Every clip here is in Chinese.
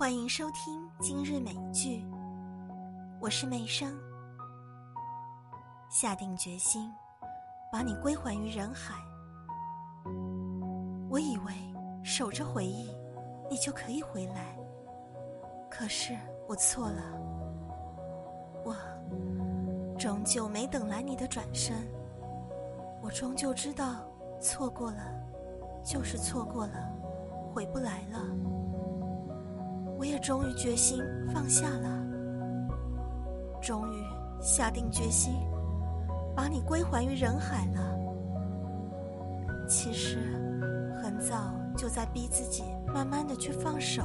欢迎收听今日美剧，我是美生。下定决心，把你归还于人海。我以为守着回忆，你就可以回来。可是我错了，我终究没等来你的转身。我终究知道，错过了，就是错过了，回不来了。终于决心放下了，终于下定决心。把你归还于人海了。其实，很早就在逼自己慢慢的去放手。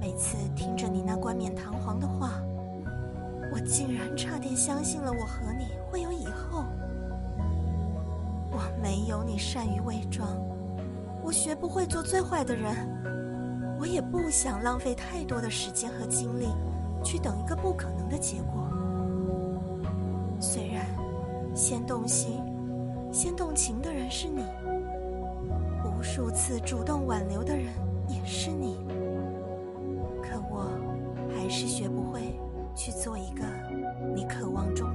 每次听着你那冠冕堂皇的话，我竟然差点相信了我和你会有以后。我没有你善于伪装，我学不会做最坏的人，我也不想浪费太多的时间和精力去等一个不可能的结果。虽然先动心、先动情的人是你，无数次主动挽留的人也是你，可我还是学不会去做一个你渴望中